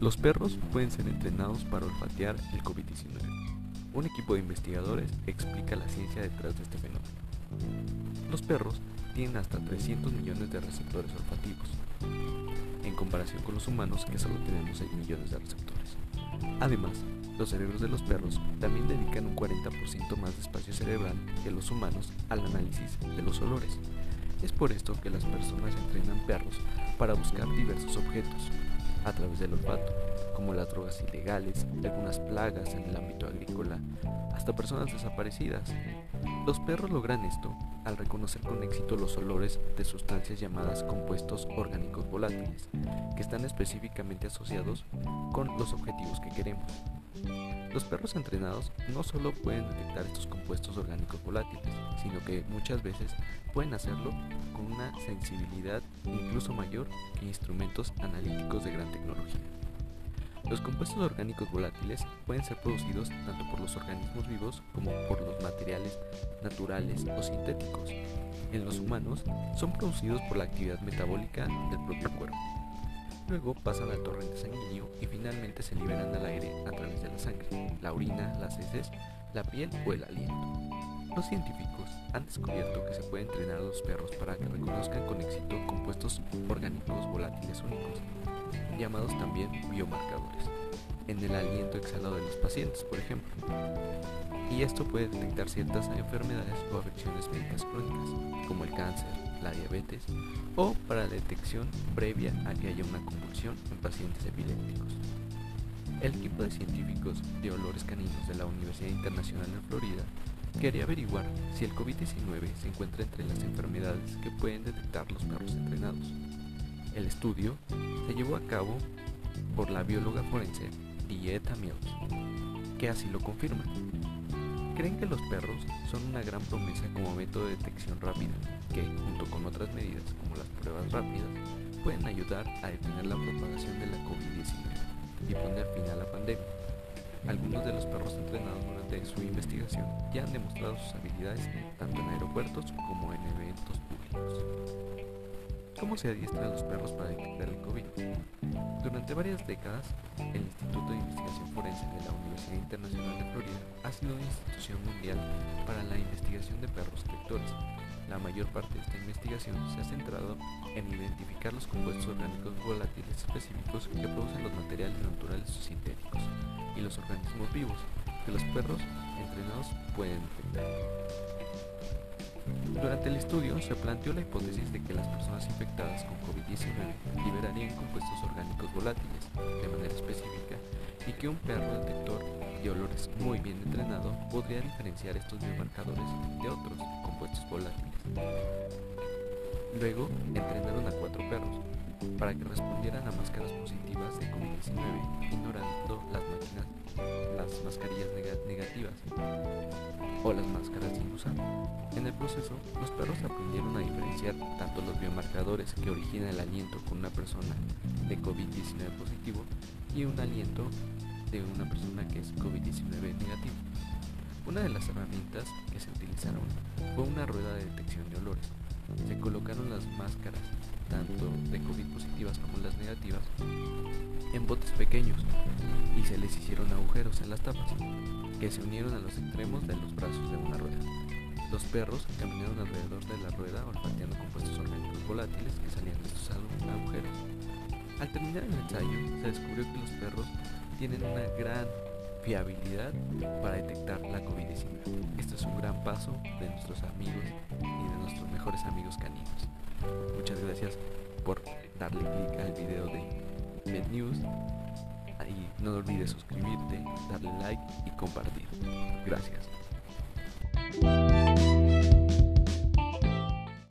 Los perros pueden ser entrenados para olfatear el COVID-19. Un equipo de investigadores explica la ciencia detrás de este fenómeno. Los perros tienen hasta 300 millones de receptores olfativos, en comparación con los humanos que solo tenemos 6 millones de receptores. Además, los cerebros de los perros también dedican un 40% más de espacio cerebral que los humanos al análisis de los olores. Es por esto que las personas entrenan perros para buscar diversos objetos, a través del olfato, como las drogas ilegales, algunas plagas en el ámbito agrícola, hasta personas desaparecidas. Los perros logran esto al reconocer con éxito los olores de sustancias llamadas compuestos orgánicos volátiles, que están específicamente asociados con los objetivos que queremos. Los perros entrenados no solo pueden detectar estos compuestos orgánicos volátiles, sino que muchas veces pueden hacerlo con una sensibilidad incluso mayor que instrumentos analíticos de gran tecnología. Los compuestos orgánicos volátiles pueden ser producidos tanto por los organismos vivos como por los materiales naturales o sintéticos. En los humanos son producidos por la actividad metabólica del propio cuerpo. Luego pasan al torrente sanguíneo y finalmente se liberan al aire a través de la sangre, la orina, las heces, la piel o el aliento. Los científicos han descubierto que se puede entrenar a los perros para que reconozcan con éxito compuestos orgánicos volátiles únicos, llamados también biomarcadores, en el aliento exhalado de los pacientes, por ejemplo. Y esto puede detectar ciertas enfermedades o afecciones médicas crónicas, como el cáncer, la diabetes o para la detección previa a que haya una convulsión en pacientes epilépticos. El equipo de científicos de olores caninos de la Universidad Internacional de Florida quería averiguar si el COVID-19 se encuentra entre las enfermedades que pueden detectar los perros entrenados. El estudio se llevó a cabo por la bióloga forense Dieta Mills, que así lo confirma. Creen que los perros son una gran promesa como método de detección rápida, que, junto con otras medidas como las pruebas rápidas, pueden ayudar a detener la propagación de la COVID-19 y poner fin a la pandemia. Algunos de los perros entrenados durante su investigación ya han demostrado sus habilidades tanto en aeropuertos como en eventos públicos. ¿Cómo se adiestran los perros para detectar el COVID? Durante varias décadas, el Instituto de Investigación Forense de la Universidad Internacional de Florida ha sido una institución mundial para la investigación de perros detectores. La mayor parte de esta investigación se ha centrado en identificar los compuestos orgánicos volátiles específicos que producen los materiales naturales o sintéticos y los organismos vivos que los perros entrenados pueden detectar. Durante el estudio se planteó la hipótesis de que las personas infectadas con COVID-19 liberarían compuestos orgánicos volátiles de manera específica y que un perro detector de olores muy bien entrenado podría diferenciar estos biomarcadores de otros compuestos volátiles. Luego entrenaron a cuatro perros para que respondieran a máscaras positivas de COVID-19 ignorando las, máquinas, las mascarillas negativas las máscaras sin usar. En el proceso, los perros aprendieron a diferenciar tanto los biomarcadores que originan el aliento con una persona de COVID-19 positivo y un aliento de una persona que es COVID-19 negativo. Una de las herramientas que se utilizaron fue una rueda de detección de olores. Se colocaron las máscaras, tanto de COVID positivas como las negativas, en botes pequeños y se les hicieron agujeros en las tapas que se unieron a los extremos de los brazos de una rueda. Los perros caminaron alrededor de la rueda olfateando compuestos orgánicos volátiles que salían de estos agujeros. Al terminar el ensayo, se descubrió que los perros tienen una gran fiabilidad para detectar la COVID-19. Este es un gran paso de nuestros amigos y de nuestros mejores amigos caninos. Muchas gracias por darle clic al video de MedNews y no olvides suscribirte, darle like y compartir. Gracias.